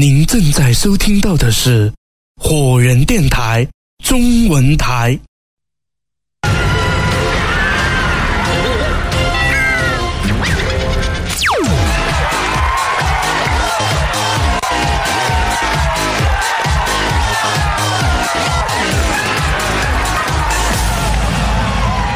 您正在收听到的是火人电台中文台。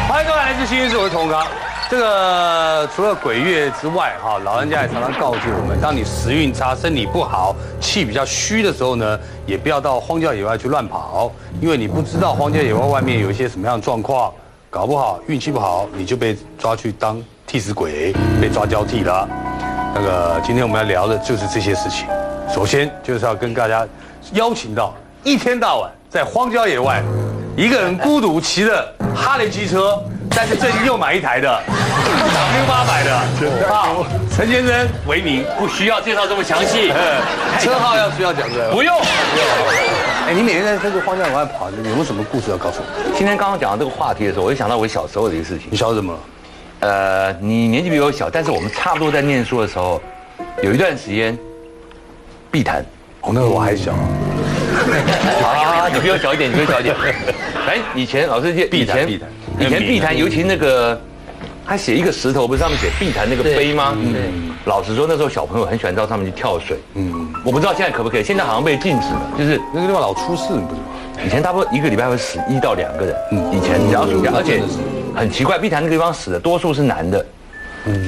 欢迎各位来自新闻我是童刚。这个除了鬼月之外，哈，老人家也常常告诉我们，当你时运差、身体不好、气比较虚的时候呢，也不要到荒郊野外去乱跑，因为你不知道荒郊野外外面有一些什么样的状况，搞不好运气不好，你就被抓去当替死鬼，被抓交替了。那个今天我们要聊的就是这些事情。首先就是要跟大家邀请到一天到晚在荒郊野外，一个人孤独骑着哈雷机车，但是最近又买一台的 W 八百的，好，陈先生为您，不需要介绍这么详细，呃，车号要需要讲的。不用。哎，你每天在这个荒郊野外跑，有没有什么故事要告诉我？今天刚刚讲到这个话题的时候，我就想到我小时候的一个事情你。晓得什么？呃，你年纪比我小，但是我们差不多在念书的时候，有一段时间，碧潭。哦，那个我还小。啊，你比我小一点，你比我小一点。哎，以前老师记，以前碧潭碧潭以前碧潭，尤其那个，他写一个石头，不是上面写碧潭那个碑吗？嗯。老实说，那时候小朋友很喜欢到上面去跳水。嗯。我不知道现在可不可以，现在好像被禁止了，就是那个地方老出事，你不知道？以前差不多一个礼拜会死一到两个人，以前只要暑假，而且很奇怪，碧潭那个地方死的多数是男的，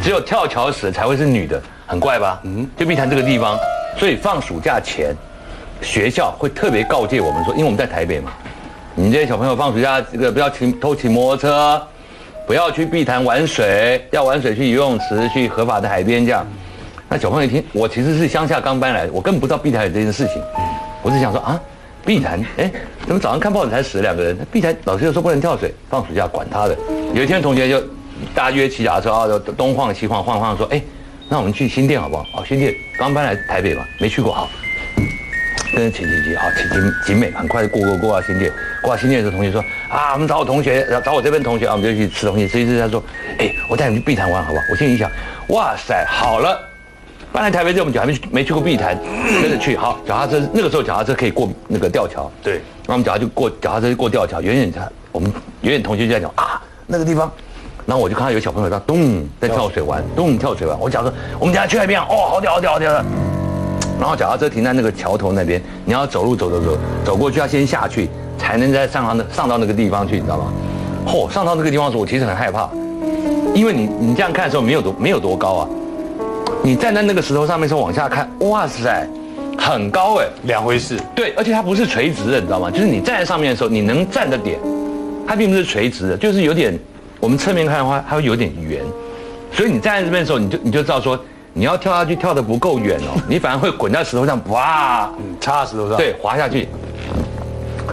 只有跳桥死的才会是女的，很怪吧？嗯，就碧潭这个地方，所以放暑假前，学校会特别告诫我们说，因为我们在台北嘛，你这些小朋友放暑假这个不要骑偷骑摩托车，不要去碧潭玩水，要玩水去游泳池，去合法的海边这样。那小朋友一听，我其实是乡下刚搬来的，我根本不知道碧潭有这件事情，我是想说啊，碧潭，哎，怎么早上看报纸才死了两个人？碧潭老师又说不能跳水，放暑假管他的。有一天同学就大家约骑脚踏车啊，就东晃西晃晃晃说，哎，那我们去新店好不好？哦，新店刚搬来台北嘛，没去过，好。跟着骑骑骑，好，骑骑景美，很快就过过过到新店。过到新店的，同学说啊，我们找我同学，找我这边同学啊，我们就去吃东西。吃一吃，他说，哎，我带你去碧潭玩好不好？我心里想，哇塞，好了。搬来台北这么久还没没去过碧潭，跟着去。好，脚踏车那个时候脚踏车可以过那个吊桥，对，那我们脚踏就过脚踏车就过吊桥。远远看我们远远同学就在讲啊那个地方，然后我就看到有小朋友在咚在跳水玩，咚跳水玩。我讲说我们等下去那边，哦好屌好屌好屌的。然后脚踏车停在那个桥头那边，你要走路走走走走过去，要先下去才能再上到那上到那个地方去，你知道吗？嚯、上到那个地方的时候，我其实很害怕，因为你你这样看的时候没有多没有多高啊，你站在那个石头上面的时候往下看，哇塞，很高哎、两回事。对，而且它不是垂直的，你知道吗？就是你站在上面的时候，你能站的点，它并不是垂直的，就是有点，我们侧面看的话，它会有点圆，所以你站在这边的时候，你就你就知道说，你要跳下去跳得不够远哦，你反而会滚在石头上，哇，嗯，插在石头上。，对，滑下去。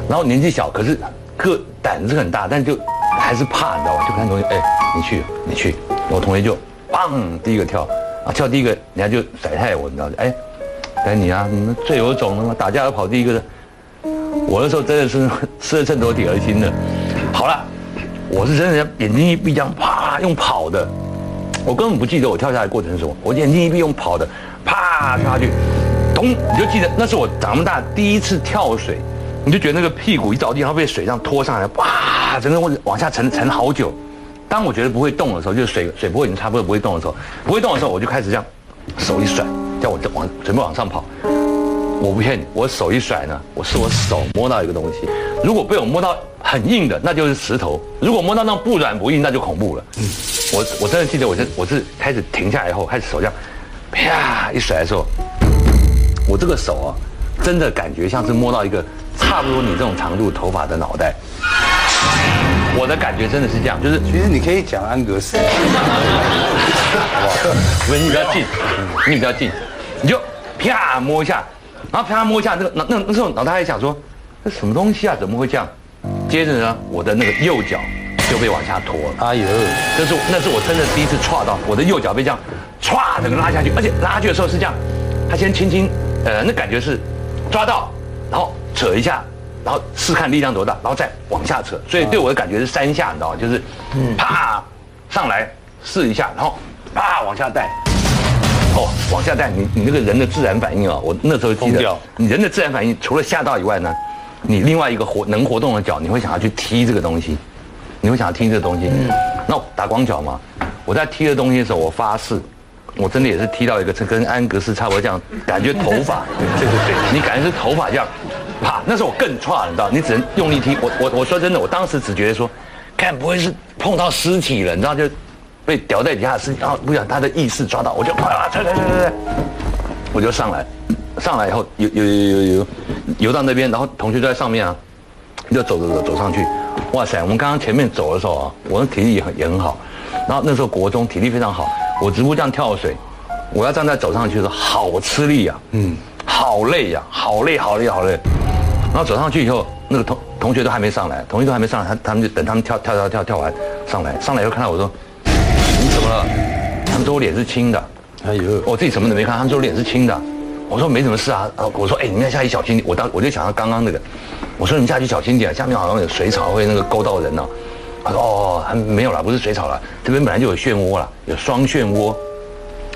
然后年纪小，可是个胆子很大，但就还是怕，你知道吧？就看同学，哎，你去，你去。我同学就，砰，第一个跳，啊，跳第一个，人家就甩太我，你知道吗？哎，该你啊，你们最有种了嘛，打架要跑第一个的。我那时候真的是吃了秤砣铁了心的。好了，我是真的眼睛一闭，这样啪用跑的，我根本不记得我跳下来过程是什么，我眼睛一闭用跑的，啪跳下去，咚，你就记得那是我长这么大第一次跳水，你就觉得那个屁股一着地，然后被水这样拖上来，哇，整个往往下沉沉好久。当我觉得不会动的时候，就是水水波已经差不多不会动的时候，不会动的时候，我就开始这样手一甩，叫我往准备往上跑。我不骗你，我手一甩呢，我是我手摸到一个东西，如果被我摸到很硬的，那就是石头；如果摸到那种不软不硬，那就恐怖了。我我真的记得，我是我是开始停下来以后，开始手这样，啪一甩的时候，我这个手啊，真的感觉像是摸到一个差不多你这种长度头发的脑袋。我的感觉真的是这样，就是其实你可以讲安格斯。不是你比较近，你比较近，你就啪摸一下，然后啪摸一下，那个那那那时候脑袋还想说，这什么东西啊？怎么会这样？接着呢，我的那个右脚就被往下拖了。哎呦，这是那是我真的第一次歘到，我的右脚被这样歘整个拉下去，而且拉下去的时候是这样，他先轻轻，呃，那感觉是抓到，然后扯一下，然后试看力量多大，然后再往下扯，所以对我的感觉是三下，你知道吗？就是啪上来试一下，然后啪往下带，哦，往下带，你你那个人的自然反应啊，我那时候记得你人的自然反应除了吓到以外呢，你另外一个活能活动的脚，你会想要去踢这个东西，你会想要踢这个东西。嗯那我打光脚嘛，我在踢这东西的时候，我发誓，我真的也是踢到一个跟安格斯差不多这样，感觉头发，对对对，你感觉是头发这样，啪，那时候我更差，你知道，你只能用力踢。我我我说真的，我当时只觉得说，看不会是碰到尸体了，你知道就。被吊在底下的尸体，然后不想他的意识抓到，我就啪，踩踩踩踩踩，我就上来，上来以后游游游游游游到那边，然后同学就在上面啊，就走走走走上去，哇塞！我们刚刚前面走的时候啊，我的体力也很也很好，然后那时候国中体力非常好，我直播这样跳水，我要站在走上去的时候好吃力呀，嗯，好累呀，好累好累好累，然后走上去以后，那个同同学都还没上来，同学都还没上来，他他们就等他们跳跳跳跳跳完上来，上来以后看到我说。你怎么了？他们说我脸是青的。哎呦，我自己什么都没看，他们说我脸是青的。我说没什么事啊。我说哎，你们下去小心点。我当我就想到刚刚那个，我说你们下去小心点，下面好像有水草会那个勾到人呢。他说哦，还没有了，不是水草了，这边本来就有漩涡了，有双漩涡。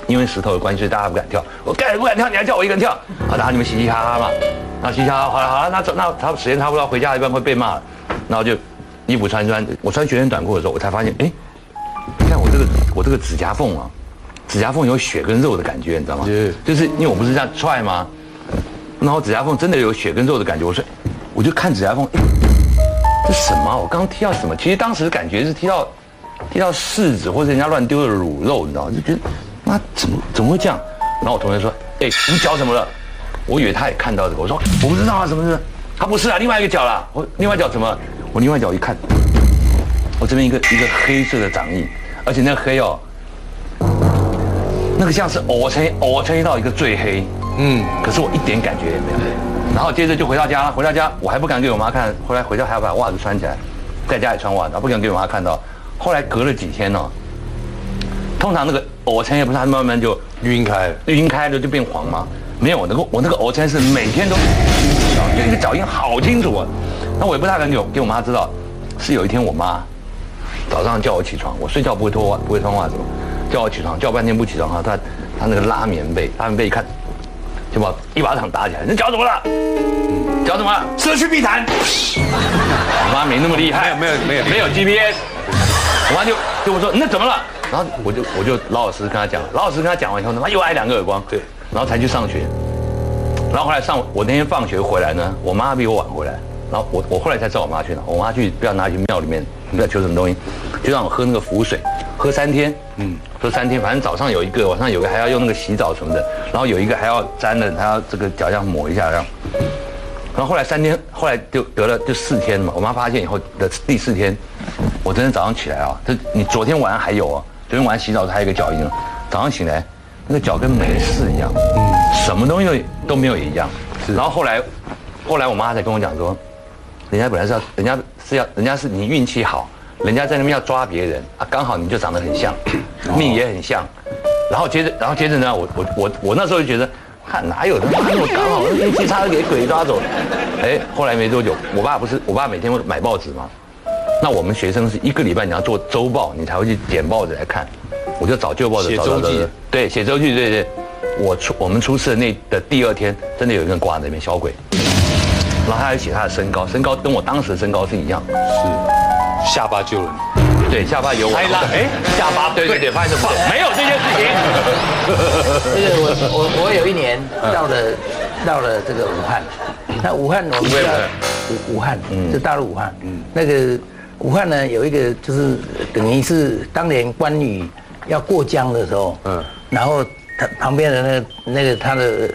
因为石头的关系，所以大家不敢跳。我敢不敢跳？你还叫我一个人跳？好，然后你们嘻嘻哈哈嘛。然后嘻嘻哈哈，好了好了，那走那他时间差不多，回家一般会被骂。然后就衣服穿穿，我穿学生短裤的时候，我才发现哎。这个我这个指甲缝啊，指甲缝有血跟肉的感觉，你知道吗？就是因为我不是这样踹吗？然后指甲缝真的有血跟肉的感觉。我说，我就看指甲缝，这什么？我刚踢到什么？其实当时感觉是踢到踢到柿子或者人家乱丢的卤肉，你知道吗？就觉得那怎么怎么会这样？然后我同学说，哎，你脚怎么了？我以为他也看到这个，我说我不知道啊，什么是？他不是啊，另外一个脚啦。我另外脚怎么？我另外脚一看。我这边一个一个黑色的掌印，而且那个黑哦，那个像是我成我成到一个最黑，嗯，可是我一点感觉也没有。然后接着就回到家，回到家我还不敢给我妈看，后来回家还要把袜子穿起来，在家里穿袜子，不敢给我妈看到。后来隔了几天呢，通常那个我成也不是它慢慢就晕开，晕开了就变黄嘛？没有，我那个我那个我成是每天都，就一个脚印好清楚啊。那我也不太敢给我给我妈知道，是有一天我妈。早上叫我起床，我睡觉不会脱袜，不会穿袜子？叫我起床，叫半天不起床哈，他他那个拉棉被，拉棉被一看，就把一巴掌打起来。你脚怎么了？脚怎么了？失去地毯。我妈没那么厉害，没有没有没有 GPS。我妈就就我说那怎么了？然后我就我就老老实实跟他讲，老老实实跟他讲完以后，他妈又挨两个耳光。对，然后才去上学。然后后来上我那天放学回来呢，我妈比我晚回来。然后我我后来才知道我妈去哪，我妈去不知道哪去庙里面，不知道求什么东西，就让我喝那个符水，喝三天，嗯，喝三天，反正早上有一个，晚上有个，还要用那个洗澡什么的，然后有一个还要沾的，还要这个脚上抹一下这样。然后后来三天，后来就得了就四天嘛，我妈发现以后的第四天，我真的早上起来啊，这你昨天晚上还有啊，昨天晚上洗澡还有一个脚印，早上醒来那个脚跟没事一样，嗯，什么东西都没有一样，然后后来，后来我妈才跟我讲说。人家本来是要，人家是要，人家是你运气好，人家在那边要抓别人啊，刚好你就长得很像，命也很像，然后接着，然后接着呢，我我我我那时候就觉得，看哪有他妈那么刚好运气差给鬼抓走，哎，后来没多久，我爸不是，我爸每天会买报纸吗？那我们学生是一个礼拜你要做周报，你才会去捡报纸来看，我就找旧报纸，写周记，对，写周记，对对，我出我们出事的那的第二天，真的有一个人挂在那边，小鬼。然后他还写他的身高，身高跟我当时的身高是一样，是下巴救了。你，对，下巴有我，哎，下巴对对对，发现什么？没有这件事情。这个我我我有一年到了到了这个武汉，那武汉我们叫武武汉，就大陆武汉，嗯，那个武汉呢有一个就是等于是当年关羽要过江的时候，嗯，然后他旁边的那个那个他的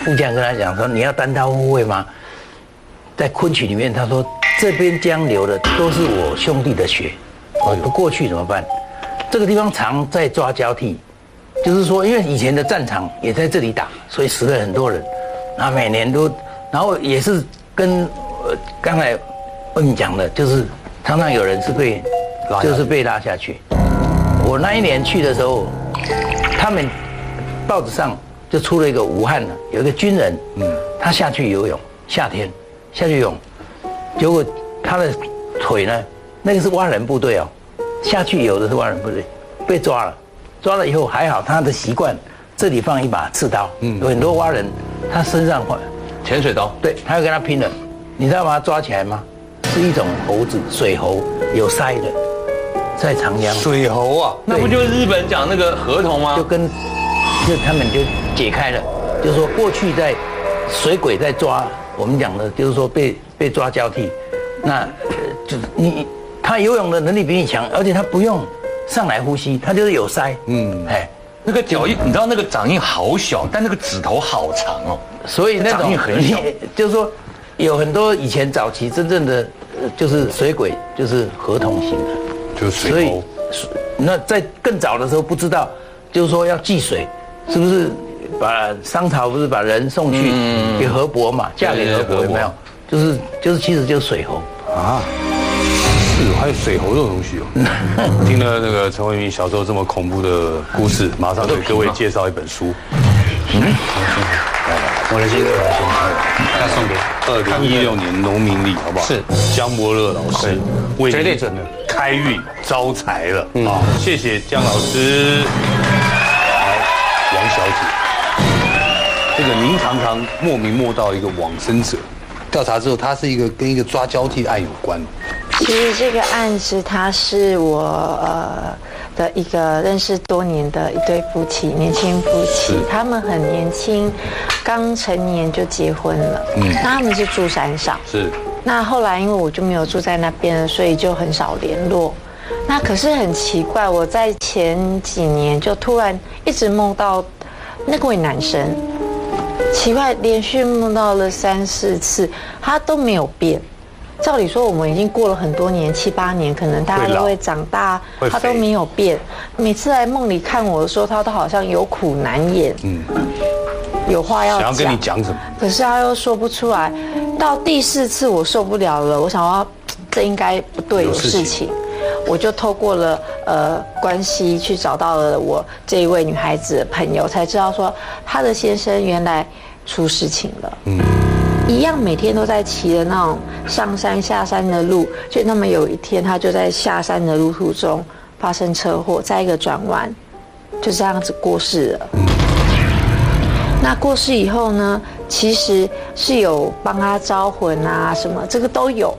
副将跟他讲说，你要单刀赴会吗？在昆曲里面，他说这边江流的都是我兄弟的血，我不过去怎么办？这个地方常在抓交替，就是说，因为以前的战场也在这里打，所以死了很多人。那每年都，然后也是跟呃刚才问讲的，就是常常有人是被，就是被拉下去。我那一年去的时候，他们报纸上就出了一个武汉的有一个军人，嗯，他下去游泳，夏天。下去泳，结果他的腿呢？那个是蛙人部队哦，下去游的是蛙人部队，被抓了。抓了以后还好，他的习惯这里放一把刺刀，嗯有很多蛙人，他身上换，潜水刀，对，他要跟他拼了，你知道把他抓起来吗？是一种猴子，水猴，有鳃的，在长江，水猴啊，那不就是日本讲那个河童吗就？跟，就他们就解开了，就是说过去在水鬼在抓，我们讲的就是说被被抓交替，那呃就是你他游泳的能力比你强，而且他不用上来呼吸，他就是有鳃，嗯，哎，那个脚印，你知道那个掌印好小，但那个指头好长哦。所以那种掌印很小就是说有很多以前早期真正的呃就是水鬼，就是合同型的。就是所以水猴。水那在更早的时候不知道，就是说要忌水，是不是把商朝不是把人送去给河伯嘛，嫁给河伯有没有？就是就是其实就是水猴，啊，是还有水猴这种东西哦。听了那个陈慧明小时候这么恐怖的故事，马上给各位介绍一本书。嗯我的心，我的心，要送给二零一六年农民历，好不好？是江伯乐老师为绝对准的开运招财了啊！谢谢江老师。这个您常常莫名摸到一个往生者，调查之后，他是一个跟一个抓交替案有关。其实这个案子，他是我呃的一个认识多年的一对夫妻，年轻夫妻，他们很年轻，刚成年就结婚了。嗯，那他们是住山上，是那后来因为我就没有住在那边了，所以就很少联络。那可是很奇怪，我在前几年就突然一直梦到那位男生，奇怪，连续梦到了三四次，他都没有变。照理说，我们已经过了很多年，七八年，可能大家会老都会长大，他都没有变。每次来梦里看我的时候，他都好像有苦难言，嗯，有话要想要跟你讲。什么？可是他又说不出来。到第四次我受不了了，我想要这应该不对，有有事情事情，我就透过了呃关系去找到了我这一位女孩子的朋友，才知道说她的先生原来出事情了。嗯。一样每天都在骑的那种上山下山的路，就那么有一天，他就在下山的路途中发生车祸，在一个转弯，就这样子过世了。那过世以后呢，其实是有帮他招魂啊，什么这个都有。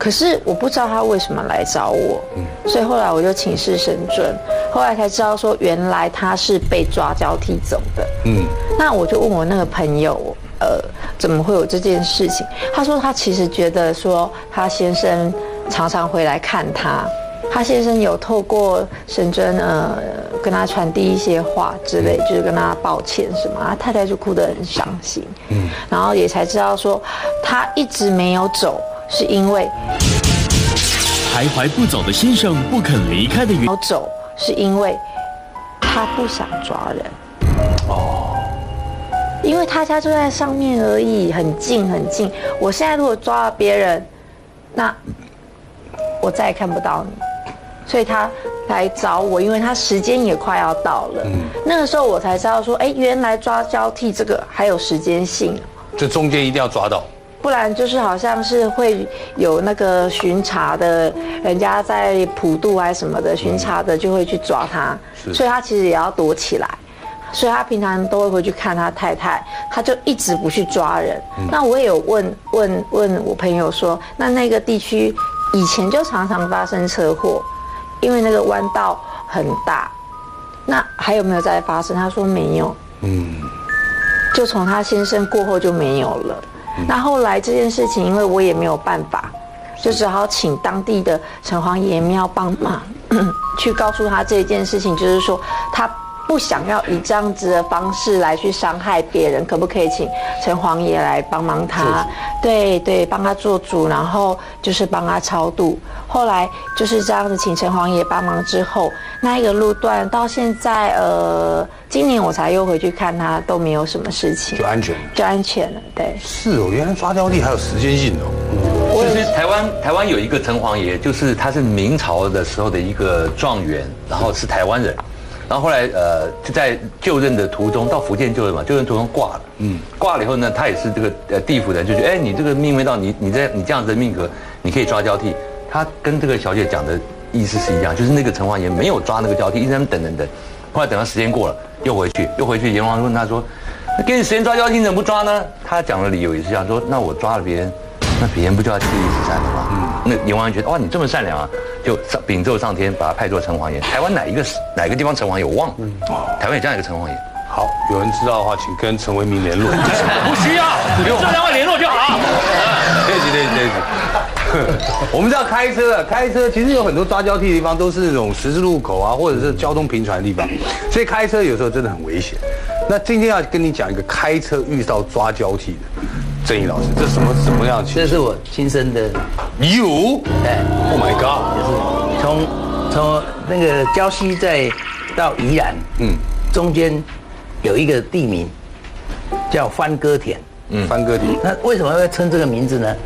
可是我不知道他为什么来找我，所以后来我就请示神尊，后来才知道说原来他是被抓交替走的。嗯，那我就问我那个朋友，呃，怎么会有这件事情？他说他其实觉得说他先生常常回来看他，他先生有透过神尊呃跟他传递一些话之类，就是跟他抱歉什么，他太太就哭得很伤心。嗯，然后也才知道说他一直没有走，是因为徘徊不走的先生不肯离开的原没有走是因为他不想抓人。哦，因为他家就在上面而已，很近很近。我现在如果抓了别人，那我再也看不到你。所以他来找我，因为他时间也快要到了。那个时候我才知道说，哎，原来抓交替这个还有时间性。这中间一定要抓到。不然就是好像是会有那个巡查的，人家在普渡还是什么的巡查的就会去抓他，所以他其实也要躲起来，所以他平常都会回去看他太太，他就一直不去抓人。那我也有问问问我朋友说，那那个地区以前就常常发生车祸，因为那个弯道很大，那还有没有再发生？他说没有。嗯就从他先生过后就没有了。那后来这件事情，因为我也没有办法，就只好请当地的城隍爷庙帮忙，去告诉他这件事情，就是说他不想要以这样子的方式来去伤害别人，可不可以请城隍爷来帮忙他？对对，帮他做主，然后就是帮他超度。后来就是这样子，请城隍爷帮忙之后，那一个路段到现在，呃，今年我才又回去看他，都没有什么事情就，安全。就安全了。对，是哦，原来抓交替还有时间性的哦。其实台湾台湾有一个城隍爷，就是他是明朝的时候的一个状元，然后是台湾人，然后后来呃就在就任的途中到福建就任嘛，就任途中挂了，嗯，挂了以后呢，他也是这个呃地府人就觉得，哎，你这个命没到，你你在你这样子的命格，你可以抓交替。他跟这个小姐讲的意思是一样，就是那个城隍爷没有抓那个交替，一直在那等等等，后来等到时间过了，又回去，又回去。阎王问他说：“那给你时间抓妖精，怎么不抓呢？”他讲的理由也是这样说：“那我抓了别人，那别人不就要弃义死山了吗？”嗯，那阎王觉得哇，你这么善良啊，就上禀奏上天，把他派做城隍爷。台湾哪一个哪一个地方城隍爷我忘了，台湾有这样一个城隍爷。好，有人知道的话，请跟陈为民联络。不需要，这两位联络就好。对不起，对不起，对不起。我们知道开车啊，开车其实有很多抓交替的地方，都是那种十字路口啊，或者是交通频传的地方，所以开车有时候真的很危险。那今天要跟你讲一个开车遇到抓交替的，郑毅老师，这什么什么样这是我亲身的，有哎，？Oh my god！就是从从那个礁溪再到宜兰，嗯，中间有一个地名叫番歌田。嗯，翻哥田，那为什么会称这个名字呢？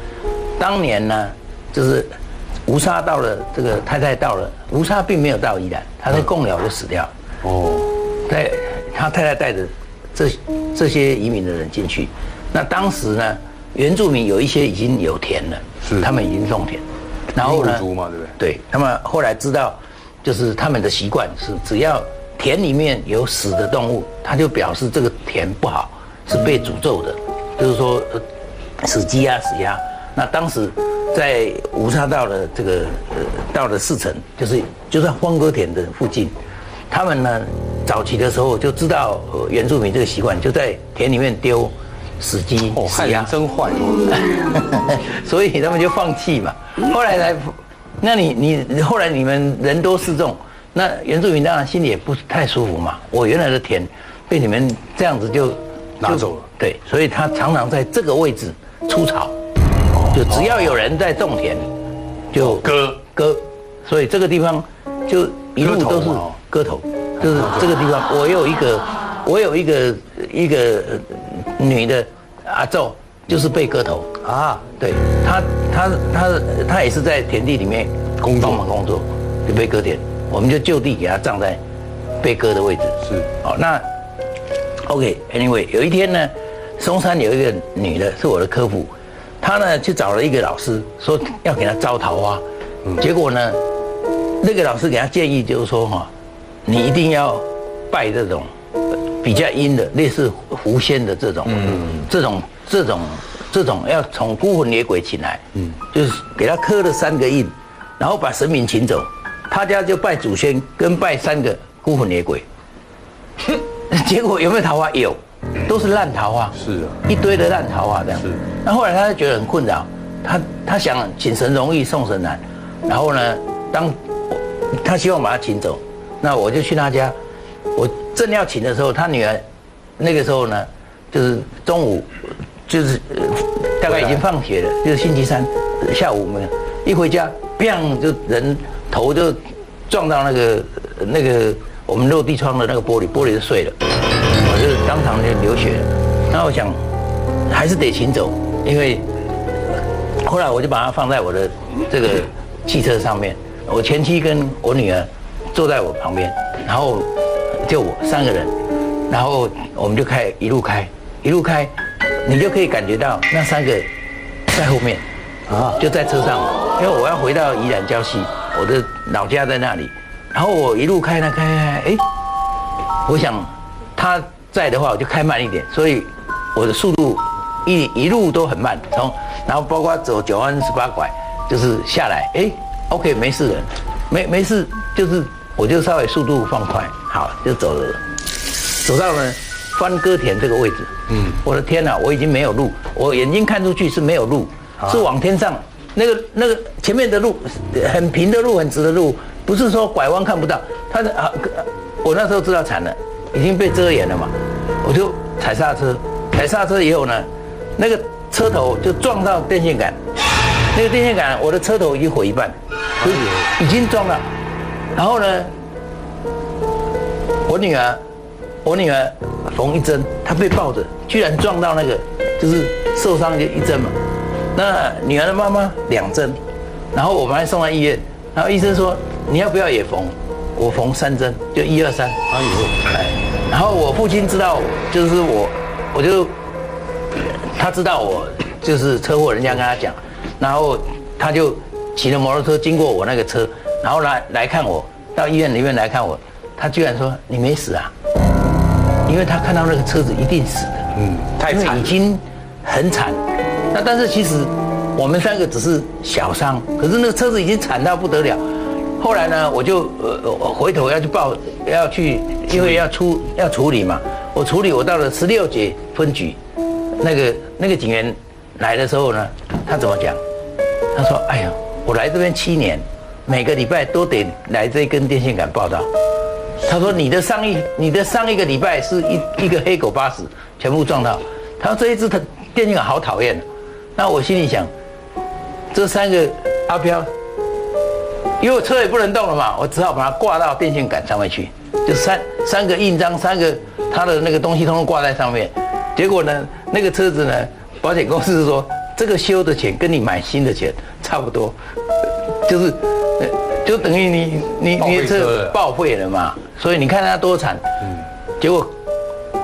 当年呢，就是吴沙到了，这个太太到了，吴沙并没有到宜兰，他在贡寮就死掉。哦，带他太太带着这这些移民的人进去。那当时呢，原住民有一些已经有田了，是他们已经种田，然后呢嘛，对不对？对他们后来知道，就是他们的习惯是，只要田里面有死的动物，他就表示这个田不好，是被诅咒的，就是说呃死鸡啊、死鸭。那当时在五沙道的这个呃到了四城，就是就在荒歌田的附近，他们呢早期的时候就知道、呃原住民这个习惯，就在田里面丢死鸡、哦，死鸭汉人。真坏。所以他们就放弃嘛。后来才，那你你后来你们人多势众，那原住民当然心里也不太舒服嘛。我原来的田被你们这样子就就拿走了对，所以他常常在这个位置出草，就只要有人在种田，就割割，所以这个地方就一路都是割头就是这个地方。我有一个，我有一个一个呃女的阿昼，就是被割头。啊，对他，他他他也是在田地里面工作帮忙工作，就被割田，我们就就地给他葬在被割的位置。是好，那 OK，Anyway，、有一天呢，松山有一个女的，是我的客户，她呢去找了一个老师，说要给她招桃花，结果呢，那个老师给她建议就是说哈，你一定要拜这种呃比较阴的，类似狐仙的这种，这种这种这种要从孤魂野鬼请来，嗯，就是给他刻了三个印，然后把神明请走，他家就拜祖先跟拜三个孤魂野鬼，结果有没有桃花？有，都是烂桃花，是啊，一堆的烂桃花这样。是那后来他就觉得很困扰，他他想请神容易送神难，然后呢，当他希望把他请走，那我就去他家，我正要请的时候，他女儿那个时候呢，就是中午，就是、大概已经放学了，就是星期三下午我们一回家，砰就人头就撞到那个那个我们落地窗的那个玻璃，玻璃就碎了，我就当场就流血了。那我想还是得请走，因为后来我就把它放在我的这个汽车上面，我前妻跟我女儿坐在我旁边，然后就我三个人，然后我们就开一路开一路开，你就可以感觉到那三个在后面啊，就在车上，因为我要回到宜兰礁溪，我的老家在那里，然后我一路开呢开开开，哎，我想他在的话，我就开慢一点，所以我的速度一一路都很慢，从然后包括走九弯十八拐，就是下来，哎，OK 没事的，没没事，就是我就稍微速度放快，好就走了，走到了翻歌田这个位置，嗯，我的天哪，我已经没有路，我眼睛看出去是没有路，是往天上那个那个前面的路很平的路，很直的路，不是说拐弯看不到，他的啊，我那时候知道惨了，已经被遮掩了嘛，我就踩刹车，踩刹车以后呢，那个车头就撞到电线杆，那个电线杆我的车头已经毁一半，就是已经撞了，然后呢，我女儿，我女儿缝一针，她被抱着，居然撞到那个，就是受伤就一针嘛。那女儿的妈妈两针，然后我们还送到医院，然后医生说你要不要也缝？我缝三针，就一二三。哎呦，哎，然后我父亲知道，就是我，我就他知道我就是车祸，人家跟他讲，然后他就骑着摩托车经过我那个车，然后来来看我，到医院里面来看我，他居然说你没死啊，因为他看到那个车子一定死的，嗯，太惨。已经很惨。那但是其实我们三个只是小伤，可是那个车子已经惨到不得了。后来呢，我就呃我回头要去报，要去，因为要出要处理嘛。我处理，我到了十六节分局，那个那个警员来的时候呢，他怎么讲？他说：“哎呀，我来这边七年，每个礼拜都得来这根电线杆报道。”他说：“你的上一你的上一个礼拜是一一个黑狗巴士全部撞到。”他说：“这一只它电线杆好讨厌。”那我心里想，这三个阿飘，因为我车也不能动了嘛，我只好把它挂到电线杆上面去，就三三个印章，三个他的那个东西通通挂在上面。结果呢，那个车子呢，保险公司是说这个修的钱跟你买新的钱差不多，就是呃就等于你你你的车报废了嘛，所以你看它多惨。结果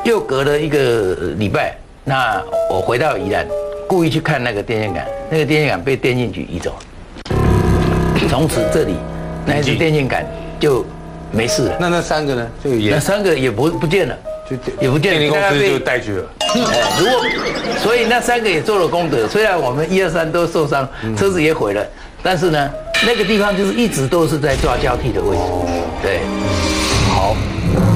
又隔了一个礼拜，那我回到宜兰，故意去看那个电线杆，那个电线杆被电信局移走，从此这里那一只电线杆就没事了。那那三个呢？就也那三个也不不见了，就也不见了电力公司就带去了。哎，如果所以那三个也做了功德，虽然我们一二三都受伤，车子也毁了，但是呢，那个地方就是一直都是在抓交替的位置。对，好，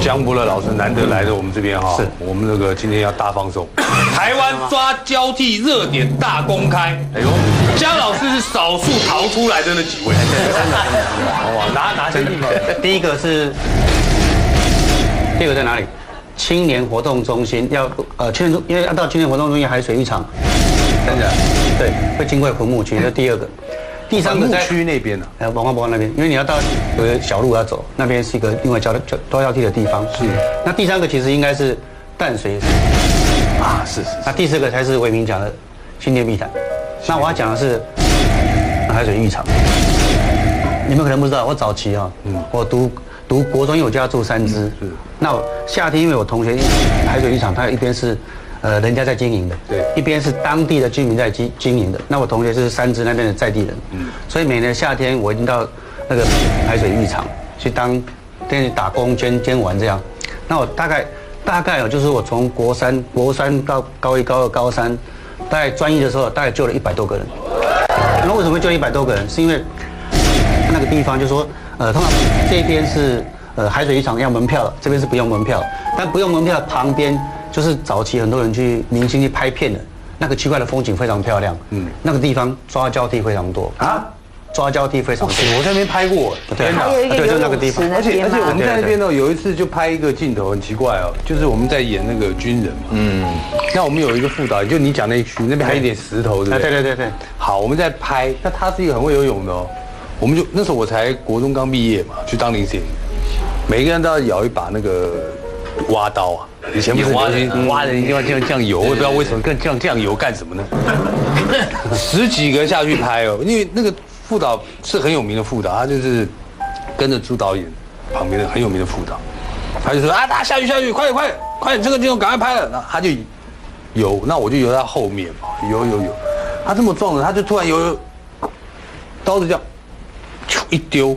江伯乐老师难得来到我们这边哈，是我们那个今天要大放送，台湾抓交替热点大公开。哎呦，江老师是少数逃出来的那几位，哇，哪哪些地方？第一个是，第二个在哪里？青年活动中心要呃青年中，因为要到青年活动中心海水浴场，真的，对，会经过坟墓区，这是第二个。第三个在区那边呢？哎文化博那边，因为你要到有个小路要走，那边是一个另外交交多交替的地方。是。那第三个其实应该是淡水啊，是是，那第四个才是伟明讲的新店碧潭。那我要讲的是海水浴场。你们可能不知道，我早期啊，我读读国中，因为我家住三支。是那夏天因为我同学海水浴场，它有一边是呃人家在经营的，对一边是当地的居民在经经营的。那我同学是三支那边的在地人，嗯，所以每年夏天我一定到那个海水浴场去当店里打工兼兼玩这样。那我大概大概哦，就是我从国三国三到高一高二高三，大概专一的时候，大概救了一百多个人。那为什么会救一百多个人？是因为那个地方就说，呃，通常这边是呃海水浴场要门票，这边是不用门票，但不用门票旁边就是早期很多人去明星去拍片的，那个奇怪的风景非常漂亮，嗯，那个地方抓交替非常多啊，抓交替非常多，我在那边拍过，对。还有一个对，就那个地方。而且而且我们在那边呢，有一次就拍一个镜头，很奇怪哦，就是我们在演那个军人嘛，嗯，那我们有一个副导演，就你讲那一区，那边还有一点石头，对对？对对对对，好，我们在拍，那他是一个很会游泳的哦，我们就那时候我才国中刚毕业嘛，去当临时演员，每个人都要咬一把那个挖刀啊，以前不是挖流行人挖人一定要这样这样游，我也不知道为什么更这样这样游干什么呢？十几个下去拍哦，因为那个副导是很有名的副导，他就是跟着朱导演旁边的很有名的副导，他就说啊，大家下去下去，快点快点快点，这个镜头赶快拍了，然后他就游，那我就游在后面嘛，游游游，他这么壮的，他就突然游游，刀子这样，咻一丢，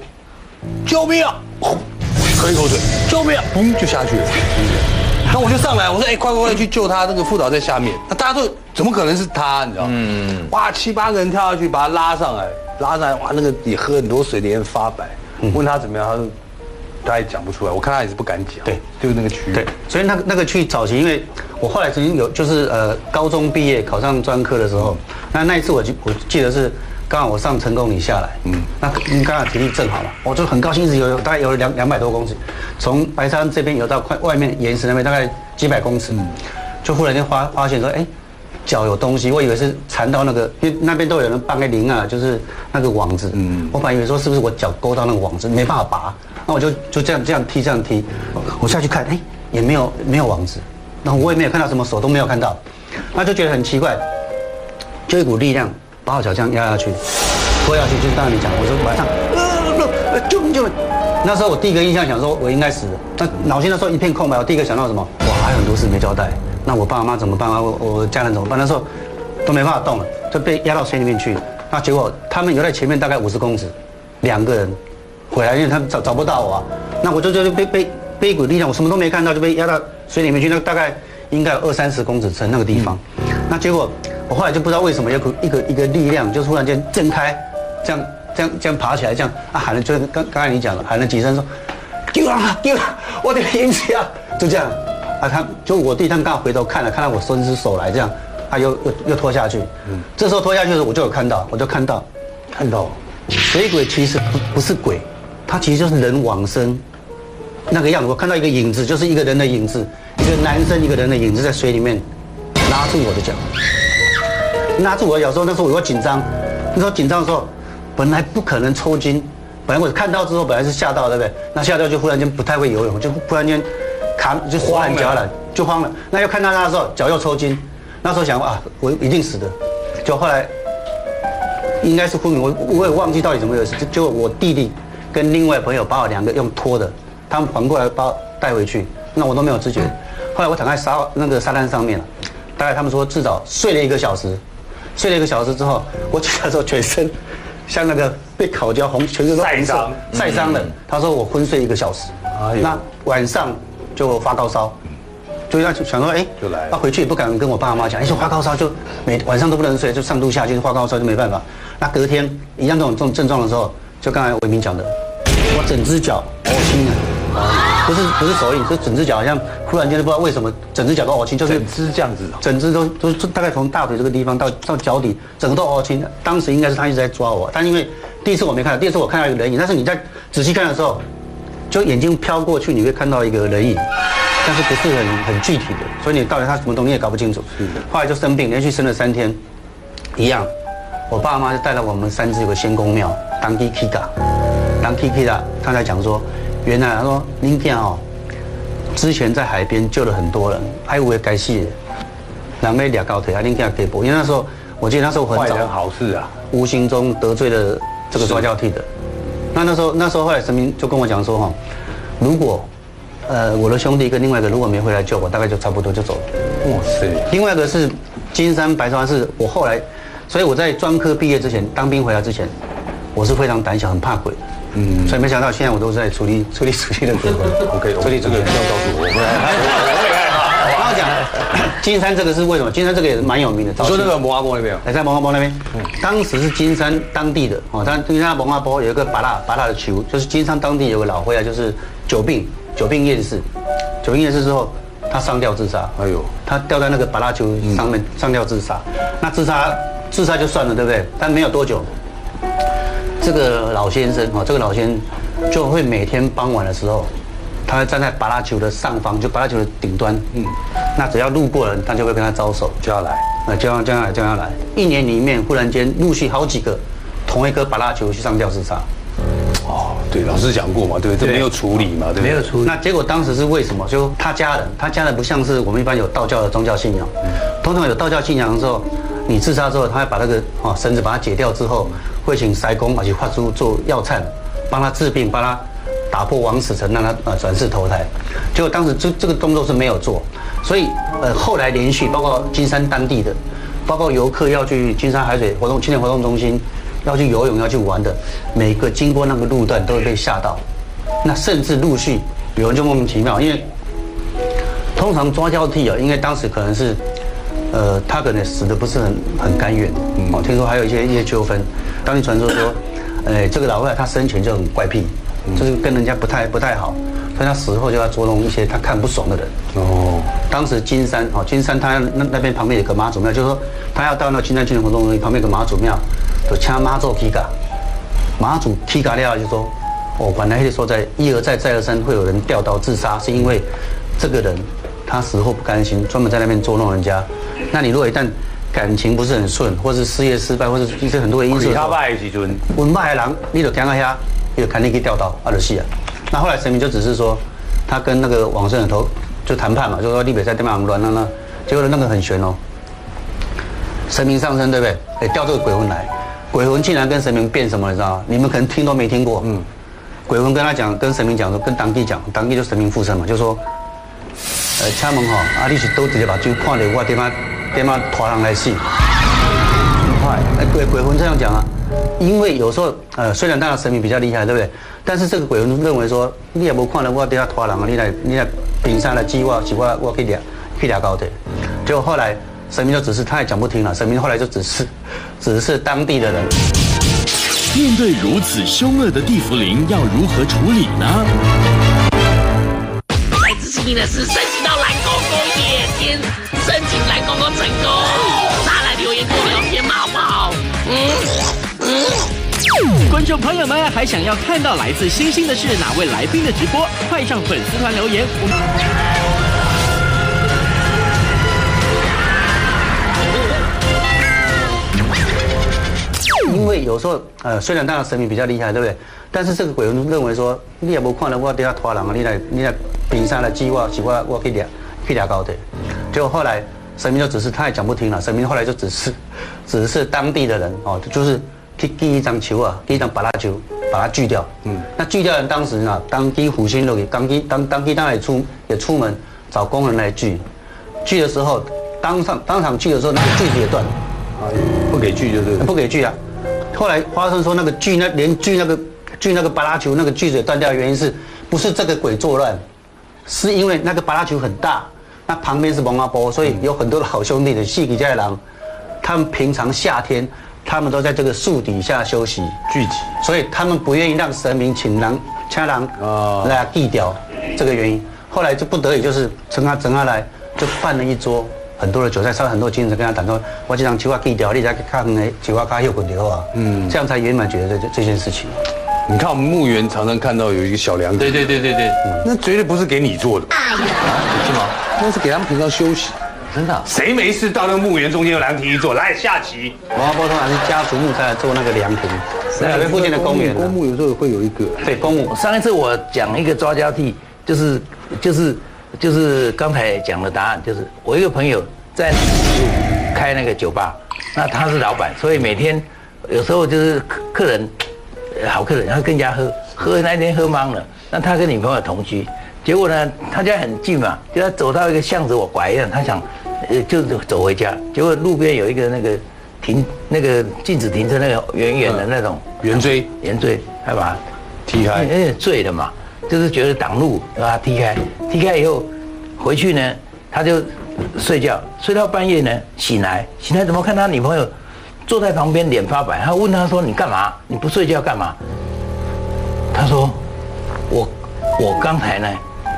救命啊！喝一口水，救命啊！嘣就下去了。那我就上来，我说哎，快快快去救他！那个副导在下面，那大家都怎么可能是他？你知道吗？嗯，哇，七八个人跳下去把他拉上来，拉上来，哇，那个也喝很多水，脸发白。问他怎么样，他说他也讲不出来。我看他也是不敢讲。对，就是那个区域。对，所以那个那个去早期，因为我后来曾经有就是呃高中毕业考上专科的时候，那那一次我记我记得是刚好我上成功你下来，嗯，那因为刚好体力正好嘛，我就很高兴一直游，大概游了两两百多公尺，从白山这边游到快外面岩石那边大概几百公尺，就忽然间发发现说，哎。脚有东西，我以为是缠到那个，因为那边都有人绑个铃啊，就是那个网子。嗯，我本来以为说是不是我脚勾到那个网子，没办法拔，那我就就这样这样踢这样踢，我下去看，哎，也没有没有网子，然后我也没有看到什么手都没有看到，那就觉得很奇怪，就一股力量把我脚这样压下去，拖下去，就是刚才你讲，我说马上，呃，救命救命！那时候我第一个印象想说，我应该死了，但脑筋那时候一片空白，我第一个想到什么？哇，还有很多事没交代，那我爸妈怎么办啊？我我家人怎么办？那时候都没办法动了，就被压到水里面去。那结果他们游在前面大概五十公尺，两个人回来，因为他们找找不到我啊。那我就就被被被一股力量，我什么都没看到就被压到水里面去，那大概应该有二三十公尺深那个地方。那结果我后来就不知道为什么有股一个一个力量，就突然间挣开，这样这样这样爬起来，这样啊喊了，就是刚刚才你讲了，喊了几声说救啊救啊，我的引起啊，就这样啊，他就我弟他们刚回头看了，看到我伸出手来这样，他又又又拖下去。嗯，这时候拖下去的时候我就有看到，我就看到看到水鬼其实不不是鬼，它其实就是人往生那个样子。我看到一个影子，就是一个人的影子，一个男生一个人的影子在水里面拉住我的脚，拉住我的脚时候，那时候我有紧张，那时候紧张的时候，本来不可能抽筋，本来我看到之后本来是吓到，对不对？那吓到就忽然间不太会游泳，就忽然间扛就手汗脚了，就慌了。那又看到他的时候脚又抽筋，那时候想啊，我一定死的，就后来。应该是昏迷，我我也忘记到底怎么回事。就就我弟弟跟另外朋友把我两个用拖的，他们反过来把我带回去，那我都没有知觉。后来我躺在沙那个沙滩上面了，大概他们说至少睡了一个小时，睡了一个小时之后，我起来的时候全身像那个被烤焦红，全身都晒伤晒伤了。他说我昏睡一个小时，那晚上就发高烧。就要想说，哎，就来，那回去也不敢跟我爸妈讲，一说发高烧就每晚上都不能睡，就上吐下泻，发高烧就没办法。那隔天一样这种这种症状的时候，就刚才伟明讲的，我整只脚恶心了，不是不是手印，是整只脚好像忽然间不知道为什么整只脚都凹青，就是整只这样子，整只都都大概从大腿这个地方到到脚底，整个都凹青。当时应该是他一直在抓我，但因为第一次我没看到，第二次我看到一个人影，但是你在仔细看的时候，就眼睛飘过去，你会看到一个人影。但是不是很很具体的，所以你到底他什么东西也搞不清楚。后来就生病，连续生了三天，一样。我爸妈就带了我们三只有个仙公庙，当地 Kika，当 Kika，他在讲说，原来他说您看哦，之前在海边救了很多人，还有个该死的，两妹俩高腿啊，您看给播，因为那时候我记得那时候很早，好事啊，无形中得罪了这个抓交替的。那那时候那时候后来神明就跟我讲说哈，如果呃，我的兄弟跟另外一个如果没回来救我，大概就差不多就走了。哇塞！另外一个是金山白沙是我后来，所以我在专科毕业之前，当兵回来之前，我是非常胆小、很怕鬼。嗯。所以没想到现在我都是在处理 处理处理的鬼魂。OK，处理这个不要告诉我。我刚刚讲 金山这个是为什么？金山这个也是蛮有名的。你说那个摩阿波那边？在摩阿波那边。嗯。当时是金山当地的哦，他金山蒙阿波有一个巴拉巴拉的球，就是金山当地有个老会啊，就是久病。久病厌世，久病厌世之后，他上吊自杀。哎呦，他吊在那个巴拉球上面上吊自杀。那自杀自杀就算了，对不对？但没有多久，这个老先生哦，这个老先生就会每天傍晚的时候，他会站在巴拉球的上方，就巴拉球的顶端。嗯，那只要路过人，他就会跟他招手，就要来，那就要就要来就要来。一年里面忽然间陆续好几个同一颗巴拉球去上吊自杀。哦对，老师讲过嘛，对不对？这没有处理嘛，对不对？没有处理。那结果当时是为什么？就他家人，他家人不像是我们一般有道教的宗教信仰。通常有道教信仰的时候，你自杀之后，他会把那个哦绳子把它解掉之后，会请塞公而且画出做药膳，帮他治病，帮他打破王死城，让他呃转世投胎。结果当时这这个动作是没有做，所以呃后来连续包括金山当地的，包括游客要去金山海水活动青年活动中心。要去游泳、要去玩的，每个经过那个路段都会被吓到。那甚至陆续有人就莫名其妙，因为通常抓交替啊，因为当时可能是，呃，他可能死的不是很很甘愿。哦，听说还有一些一些纠纷。当地传说说，呃，这个老外他生前就很怪癖，就是跟人家不太不太好，所以他死后就要捉弄一些他看不爽的人。哦，当时金山哦，金山他那那边旁边有个妈祖庙，就是说他要到那金山青年活动中心旁边有个妈祖庙。就请妈祖起驾，妈祖起驾了就说，哦，本来就说在一而再再而三会有人掉刀自杀，是因为这个人他死后不甘心，专门在那边捉弄人家。那你如果一旦感情不是很顺，或是事业失败，或者一些很多的因素，他败的时阵，温败的人，你就扛到遐，你就肯定去掉刀，阿就死啊。那后来神明就只是说，他跟那个往生的头就谈判嘛，就说你别在地方乱那那，结果那个很悬哦，神明上身对不对？哎，调这个鬼魂来。鬼魂竟然跟神明变什么？你知道吗？你们可能听都没听过。嗯，鬼魂跟他讲，跟神明讲说，跟当地讲，当地就神明附身嘛，就说，呃，敲门哈，啊，你是都直接把酒看了，我点啊点啊拖人来死。快，哎，鬼鬼魂这样讲啊，因为有时候呃，虽然大家神明比较厉害，对不对？但是这个鬼魂认为说，你也不看了我点啊拖人啊，你来你来顶上来击我，是我我可以俩可以俩高铁。结果后来神明就只是他也讲不听了，神明后来就只是 只是当地的人。面对如此凶恶的地茯苓，要如何处理呢？你的是申请到蓝公公耶，先申请蓝公公成功，大家来留言跟我聊天嘛，好不好？嗯嗯。观众朋友们还想要看到来自星星的是哪位来宾的直播？快上粉丝团留言。我们因为有时候呃，虽然他的神明比较厉害，对不对？但是这个鬼魂认为说，你也不看了我底下拖人啊，你来你来平山来击我，是我我可以俩可以俩高铁。结果后来神明就只是他也讲不听了，神明后来就只是只是当地的人哦，就是去寄一张球啊，寄一张把拉球，把它锯掉。嗯，那锯掉人当时呢，当地虎心都给当地当当地当然也出也出门找工人来锯，锯的时候当场当场锯的时候，那个锯子也断了。啊不给锯就是不给锯啊。后来发生说那个锯那连锯那个锯那个巴拉球那个锯子也断掉，原因是不是这个鬼作乱？是因为那个巴拉球很大，那旁边是蒙阿波，所以有很多的好兄弟的细底家狼，他们平常夏天他们都在这个树底下休息聚集，所以他们不愿意让神明请狼掐狼啊来地掉这个原因。后来就不得已就是陈阿陈阿来就办了一桌。很多的韭菜烧很多精神跟他谈说，我这张球啊地掉，你再看那球啊卡又滚掉啊，嗯，这样才圆满解决这这件事情。你看我们墓园常常看到有一个小凉亭，对对对对对，那绝对不是给你做的，是吗？那是给他们平常休息。真的啊？谁没事到那个墓园中间有凉亭一坐，来下棋。蒙阿波通常是家族墓在做那个凉亭，那附近的公园啊，公墓有时候会有一个，对公墓。上一次我讲一个抓交替，就是就是就是刚才讲的答案，就是我一个朋友在开那个酒吧，那他是老板，所以每天有时候就是客客人呃好客人，他跟人家喝喝那天喝懵了，那他跟女朋友同居，结果呢他家很近嘛，就他走到一个巷子我拐一样，他想呃就走回家，结果路边有一个那个停那个禁止停车那个远远的那种圆锥。圆锥，他把它踢开有点醉了嘛，就是觉得挡路，把他踢开，踢开以后回去呢，他就睡觉，睡到半夜呢，醒来，醒来怎么看他女朋友坐在旁边脸发白，他问他说你干嘛？你不睡觉干嘛？他说我我刚才呢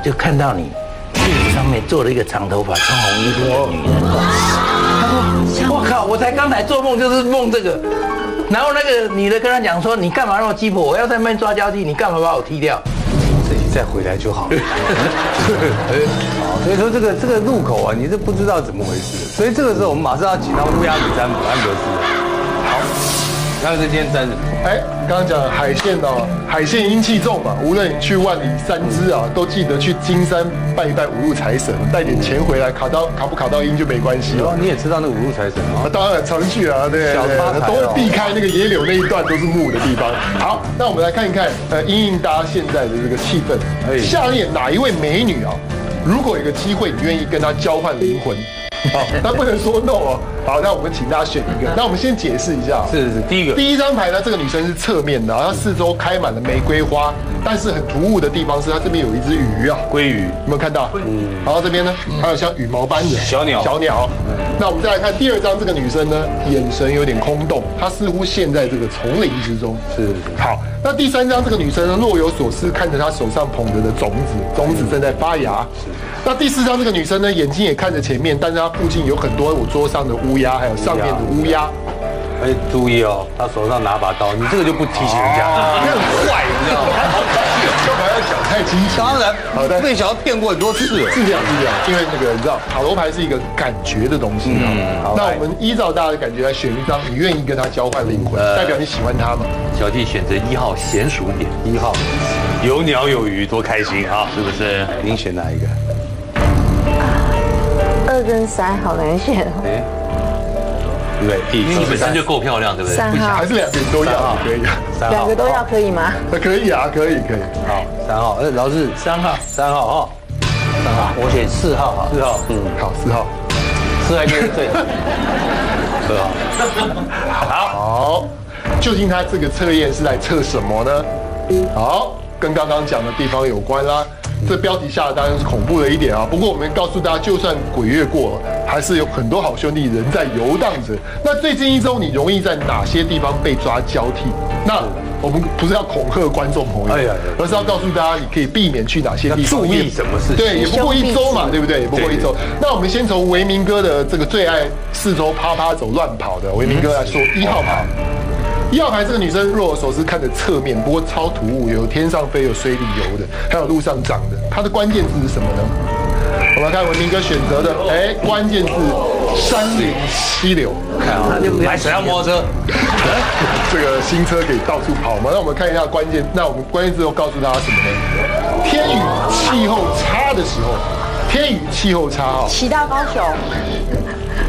就看到你镜子上面坐了一个长头发穿红衣服的女人。他说我靠，我才刚才做梦就是梦这个。然后那个女的跟他讲说：“你干嘛那么鸡婆？我要在那边抓交替，你干嘛把我踢掉？”自己再回来就好了。好，所以说这个这个路口啊，你是不知道怎么回事。所以这个时候我们马上要请到乌鸦子占卜安格斯。好，那这今天占什么？哎，刚刚讲海鲜哦，海鲜阴气重嘛，无论你去万里三支啊，都记得去金山拜一拜五路财神，带点钱回来，卡到卡不卡到阴就没关系了。哦，你也知道那五路财神啊？啊，当然常去啊，对小发都会避开那个野柳那一段都是木的地方。好，那我们来看一看，呃，因应大家现在的这个气氛，哎下列哪一位美女啊，如果有个机会，你愿意跟她交换灵魂？好，那不能说 no 哦。好，那我们请大家选一个。那我们先解释一下啊。是是是，第一个第一张牌呢，这个女生是侧面的，然后四周开满了玫瑰花，但是很突兀的地方是她这边有一只鱼啊，鲑鱼。有没有看到？嗯。然后这边呢，还有像羽毛般的小鸟小鸟。那我们再来看第二张，这个女生呢，眼神有点空洞，她似乎陷在这个丛林之中。是是好，那第三张这个女生呢，若有所思，看着她手上捧着的种子，种子正在发芽。是那第四张这个女生呢，眼睛也看着前面，但是她附近有很多我桌上的乌鸦，还有上面的乌鸦。哎，注意哦，他手上拿把刀，你这个就不提醒人家，你很坏，你知道吗？干嘛要讲太清楚？当然，好的被小孩骗过很多次了。是这样，是这样，因为那个你知道，塔罗牌是一个感觉的东西啊。好那我们依照大家的感觉来选一张，你愿意跟他交换灵魂，代表你喜欢他吗？小弟选择一号娴熟点，一号，有鸟有鱼，多开心啊！是不是？您选哪一个？二跟三好难选哦，哎，对。你本身就够漂亮，对不对？三号。还是两个都要？可以啊，三号两个都要可以吗？那可以啊，可以可以。好，三号，呃，老师三号，三号哈，三号，我选四号哈，四号，嗯，好，四号。四号应该是最好。四号，好，究竟他这个测验是来测什么呢？好，跟刚刚讲的地方有关啦。这标题下的当然是恐怖的一点啊，不过我们告诉大家，就算鬼月过了，还是有很多好兄弟仍在游荡着。那最近一周你容易在哪些地方被抓交替？那我们不是要恐吓观众朋友，哎呀而是要告诉大家你可以避免去哪些地方，注意什么事情对，也不过一周嘛，对不对？也不过一周。那我们先从维明哥的这个最爱四周啪啪走乱跑的维明哥来说，一号牌。一号牌这个女生，若有所思看着侧面，不过超突兀，有天上飞，有水里游的，还有路上长的。它的关键字是什么呢？我们来看文明哥选择的，哎，关键字山林溪流。看啊，买谁要摩托车？这个新车可以到处跑嘛？那我们看一下关键，那我们关键字又告诉大家什么呢？天雨气候差的时候，天雨气候差啊、骑到高雄，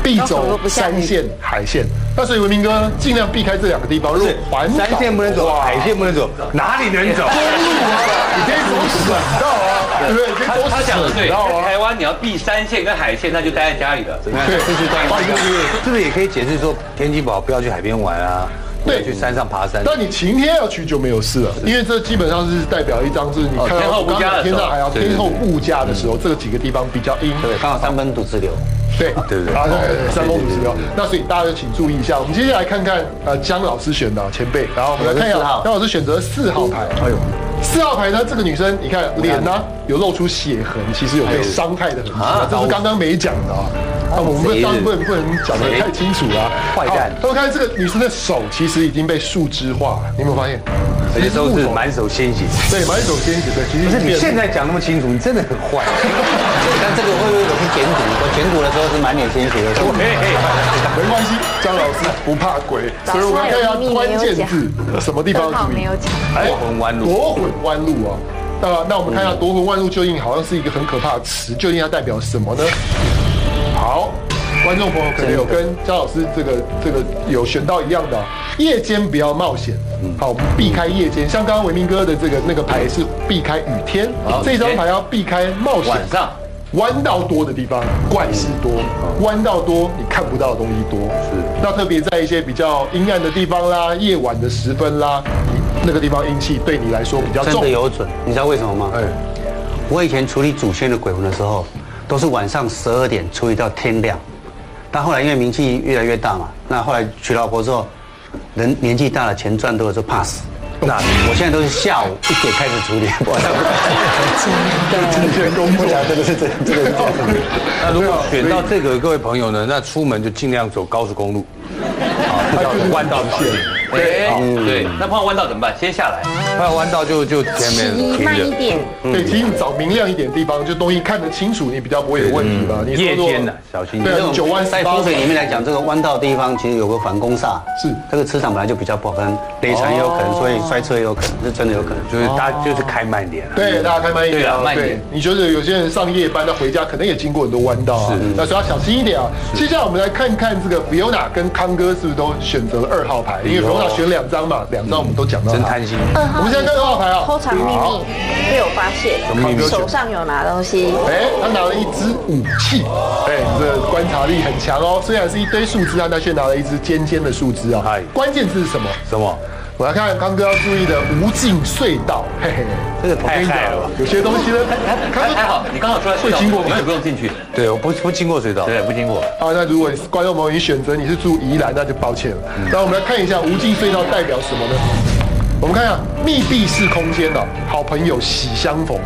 必走山线、海线。那所以文明哥尽量避开这两个地方。如果环岛山线不能走，海线不能走，哪里能走？公路啊，你可以走省道啊，对不对？你可以走他讲的对。台湾你要避山线跟海线，那就待在家里了。你 看这是关于这个，这个也可以解释说，天气不好不要去海边玩啊，对去山上爬山。但你晴天要去就没有事了，因为这基本上是代表一张是你看天后到刚不佳的时候刚天上还要对对天后不佳的时候，这几个地方比较阴。对，刚好三分土自流。对对对啊，三公主石榴。那所以大家就请注意一下。我们接下来看看呃江老师选的啊前辈，然后我们来看一下我是四号姜老师选择四号牌。哎呦，四号牌呢，这个女生你看脸呢有露出血痕，其实有被伤害的痕迹啊，这是刚刚没讲的啊。啊，我们当然不能不能讲的太清楚了。坏蛋他们看这个女生的手其实已经被树枝化了，你有没有发现？而且都是满手鲜血。对满手鲜血，对，其实不是你现在讲那么清楚，你真的很坏。但这个会不会我去捡骨？我捡骨的时候是满脸鲜血的。没关系，张老师不怕鬼，所以我们看一下关键字，什么地方要注意没有？讲，哎夺魂弯路夺魂弯路啊！那那我们看一下夺魂弯路究竟好像是一个很可怕的词，究竟它代表什么呢？好，观众朋友可能有跟张老师这个这个有选到一样的啊，夜间不要冒险。好，我们避开夜间，像刚刚维明哥的这个那个牌是避开雨天，这张牌要避开冒险。晚上弯道多的地方，怪事多；弯道多，你看不到的东西多。是，那特别在一些比较阴暗的地方啦，夜晚的时分啦，你那个地方阴气对你来说比较真重。的有准，你知道为什么吗？哎，我以前处理祖先的鬼魂的时候，都是晚上十二点处理到天亮。但后来因为名气越来越大嘛，那后来娶老婆之后，人年纪大了，钱赚多了就怕死。那我现在都是下午一点开始处理，晚上今天公布这个是真这个是这样。那如果选到这个各位朋友呢，那出门就尽量走高速公路，它就是弯道线。对嗯对，那碰到弯道怎么办？先下来。碰到弯道就就前面。慢一点，对，其实你找明亮一点的地方，就东西看得清楚，你比较不会有问题吧？你说说夜间的小心一点。对九弯十八在风水里面来讲，这个弯道地方其实有个反攻煞，是这个磁场本来就比较不好，可能雷残也有可能，所以摔车也有可能，是真的有可能。就是大家就是开慢点啊。对，大家开慢一点啊对啊。慢一点，你觉得有些人上夜班，他回家可能也经过很多弯道啊，那所以要小心一点啊。接下来我们来看看这个 Fiona 跟康哥是不是都选择了二号牌？因为 Fiona 选两张嘛，两张我们都讲到。真贪心。二号我们现在看二号牌啊偷藏秘密被我发现什么，手上有拿东西，哎，他拿了一支武器，哎，这观察力很强哦。虽然是一堆树枝，但他却拿了一支尖尖的树枝啊哎。关键字是什么？什么？我来看康哥要注意的无尽隧道，嘿嘿，这个太害了吧有些东西呢，还还好，你刚好出来会经过永远不用进去。对，我不不经过隧道。对，不经过。啊，那如果观众朋友你选择你是住宜兰，那就抱歉了。那我们来看一下无尽隧道代表什么呢？我们看一下密闭式空间的好朋友喜相逢。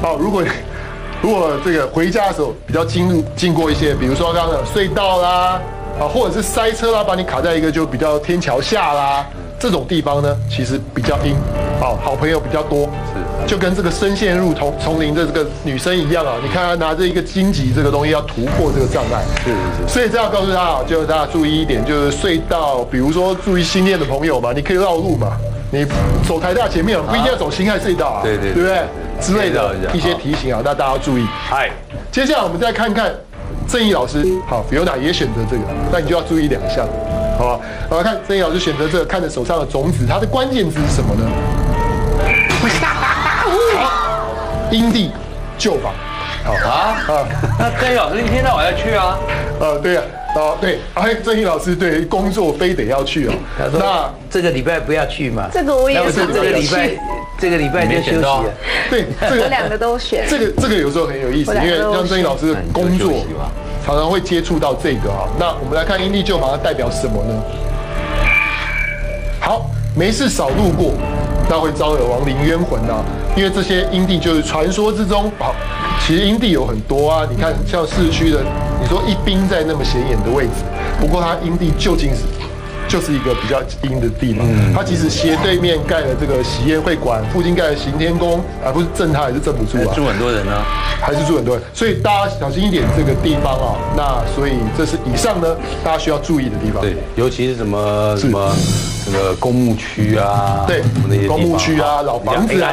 好，如果 如果这个回家的时候比较经入经过一些，比如说刚刚的隧道啦，啊，或者是塞车啦，把你卡在一个就比较天桥下啦，这种地方呢，其实比较阴，好，好朋友比较多，是，就跟这个深陷入丛丛林的这个女生一样啊，你看她拿着一个荆棘这个东西要突破这个障碍，是是是，所以这要告诉大家啊，就是大家注意一点，就是隧道，比如说注意新店的朋友嘛，你可以绕路嘛。你走台大前面不一定要走新海隧道啊，对对对不对？之类的一些提醒啊，那大家要注意。嗨，接下来我们再看看正义老师，好，Fiona 也选择这个，那你就要注意两项，好吧？我来看曾毅老师选择这个，看着手上的种子，它的关键字是什么呢？好，阴地旧房，好啊啊那郑毅老师一天到晚要去啊，呃，对啊，哦对，哎，郑毅老师对工作非得要去哦。他说那这个礼拜不要去嘛。这个我也是想这个礼拜去，这个礼拜就休息了。对这个两个都选。这个这个有时候很有意思，因为我两个都像郑毅老师的工作常常会接触到这个啊。那我们来看阴地救马它代表什么呢？好，没事少路过，那会招惹亡灵冤魂啊。因为这些阴地就是传说之中，好，其实阴地有很多啊。你看像市区的，你说一兵在那么显眼的位置，不过它阴地究竟是就是一个比较阴的地嘛。它其实斜对面盖了这个喜宴会馆，附近盖了行天宫，而不是镇它还是镇不住啊。住很多人啊。还是住很多人，所以大家小心一点这个地方啊。那所以这是以上呢，大家需要注意的地方。对，尤其是什么什么这个公墓区啊，对公墓区啊老房子啊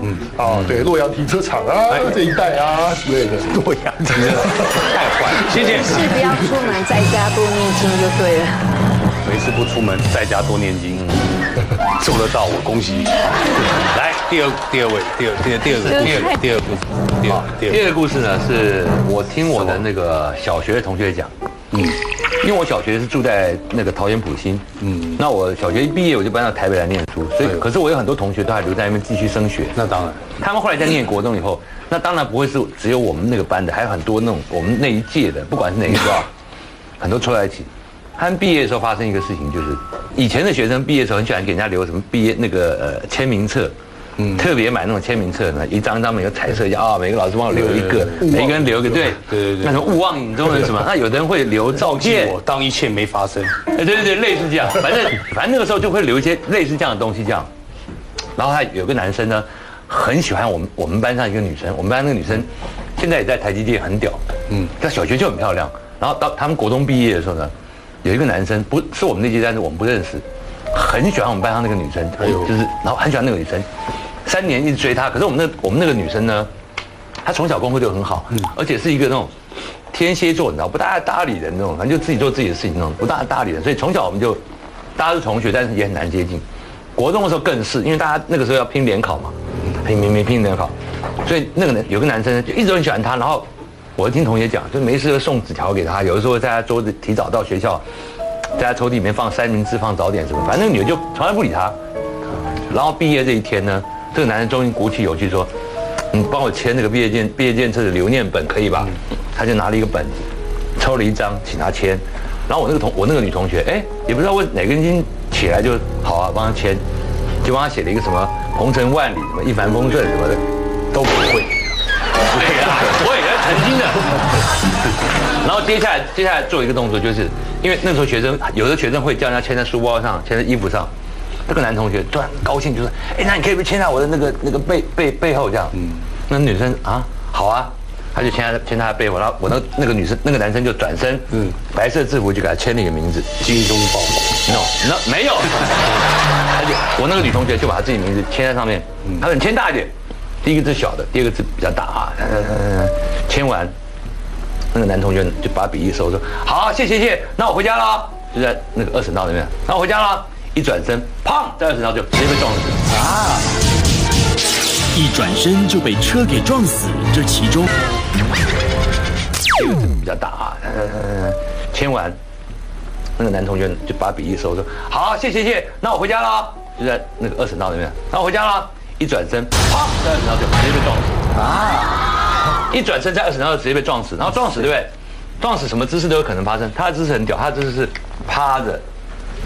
嗯，哦，对，洛阳停车场啊这一带啊之类的。洛阳停车场太坏了，谢谢。是不要出门，在家多念经就对了。没事不出门，在家多念经，做得到我恭喜你。来，第二第二位，第二第二第二个第二第二故事，第二第二第二个故事呢，是我听我的那个小学的同学讲，嗯，因为我小学是住在那个桃园埔心，嗯，那我小学一毕业我就搬到台北来念书，所以可是我有很多同学都还留在那边继续升学，那当然，他们后来在念国中以后，那当然不会是只有我们那个班的，还有很多那种我们那一届的，不管是哪一个啊，很多凑在一起。他们毕业的时候发生一个事情，就是以前的学生毕业的时候很喜欢给人家留什么毕业那个呃签名册，嗯，特别买那种签名册呢，一张一张每个彩色一下啊，每个老师帮我留一个，每个人留一个，对。对对对。那什么勿忘影中人什么，那有的人会留照记片，我当一切没发生。哎，对对对，类似这样，反正反正那个时候就会留一些类似这样的东西，这样。然后他有个男生呢，很喜欢我们我们班上一个女生，我们班那个女生现在也在台积电很屌，嗯，她小学就很漂亮。然后到他们国中毕业的时候呢，有一个男生不是我们那届，但是我们不认识，很喜欢我们班上那个女生，就是然后很喜欢那个女生，三年一直追她。可是我们那我们那个女生呢，她从小功课就很好，而且是一个那种天蝎座，你知道不大搭理人那种，反正就自己做自己的事情那种，不大搭理人。所以从小我们就大家是同学，但是也很难接近。国中的时候更是，因为大家那个时候要拼联考嘛，拼拼拼拼联考，所以那个男有个男生就一直很喜欢她，然后我听同学讲，就没事就送纸条给她，有的时候在她桌子提早到学校，在她抽屉里面放三明治、放早点什么，反正女的就从来不理他。然后毕业这一天呢，这个男人终于鼓起勇气说：“你帮我签那个毕业证毕业建册的留念本可以吧？”他就拿了一个本子，抽了一张，请他签。然后我那个同我那个女同学，哎，也不知道为哪根筋起来就好啊，帮他签，就帮他写了一个什么鹏程万里，什么一帆风顺什么的，都不会。对呀，我也在曾经的。然后接下来接下来做一个动作，就是因为那时候学生有的学生会叫人家签在书包上，签在衣服上。这个男同学突然高兴，就说：“哎，那你可以不可以签在我的那个那个背背背后这样？”嗯，那女生啊，好啊，他就签他签他的背后，然后我那那个女生那个男生就转身，嗯，白色制服就给他签了一个名字，精忠报国。no，那没有，他就我那个女同学就把她自己名字签在上面，她说你签大一点，第一个字小的，第二个字比较大啊，呃签完，那个男同学就把笔一收说好，谢谢谢谢，那我回家了，就在那个二省道那边，那我回家了，一转身，砰，在二省道就直接被撞死啊，一转身就被车给撞死，这其中第二个字比较大啊，呃签完。那个男同学就把笔一收，说：“好，谢谢谢谢，那我回家了。”就在那个二省道那边，那我回家了。一转身，啪，在二省道就直接被撞死啊！一转身在二省道就直接被撞死，然后撞死对不对？撞死什么姿势都有可能发生。他的姿势很屌，他的姿势是趴着，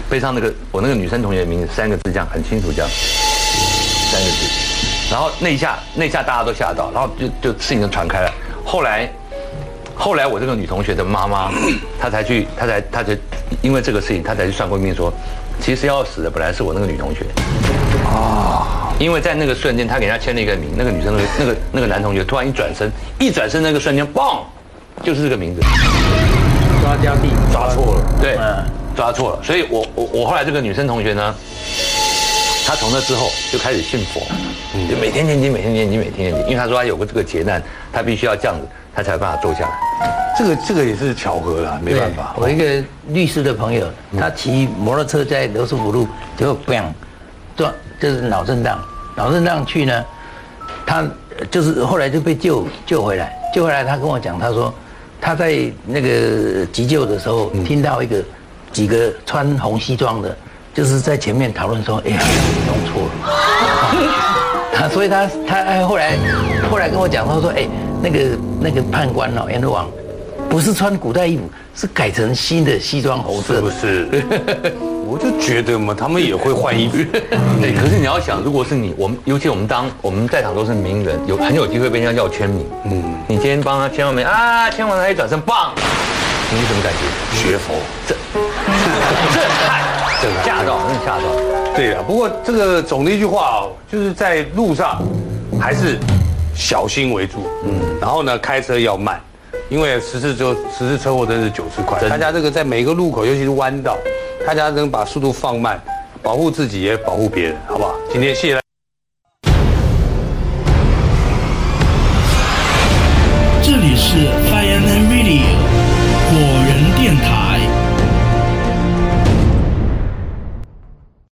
背上那个我那个女生同学的名字三个字这样很清楚这样，三个字。然后那一下那一下大家都吓到，然后就就事情就传开了。后来后来我这个女同学的妈妈，她才去，她才，她才因为这个事情，她才去算过命说，其实要死的本来是我那个女同学，啊，因为在那个瞬间，他给人家签了一个名，那个女生的那个那个男同学突然一转身，一转身那个瞬间，嘣，就是这个名字，抓交替，抓错了，对嗯，抓错了，所以我我我后来这个女生同学呢，她从那之后就开始信佛，就每天念经，每天念经，每天念经，因为她说她有个这个劫难，她必须要这样子，她才有办法坐下来。这个这个也是巧合啦，没对办法。我一个律师的朋友，他骑摩托车在罗斯福路，结果 bang 撞，就是脑震荡，脑震荡去呢，他呃就是后来就被救救回来，救回来他跟我讲，他说他在那个急救的时候听到一个几个穿红西装的，就是在前面讨论说，哎呀，弄错了。啊，所以他他哎后来后来跟我讲，他说，哎，那个那个判官哦，阎罗王不是穿古代衣服，是改成新的西装红色是不。是？我就觉得嘛，他们也会换衣服。对，可是你要想，如果是你，我们尤其我们当我们在场都是名人，有很有机会被人家要签名。嗯，你今天帮他签完名啊，签完他一转身，棒，你什么感觉？学佛，震撼，震撼吓到，真的吓到。对啊。不过这个总的一句话哦，就是在路上还是小心为主。嗯，然后呢，开车要慢，因为十次就十次车祸真是九次快。大家这个在每个路口，尤其是弯道，大家能把速度放慢，保护自己也保护别人，好不好？今天谢谢大家。这里是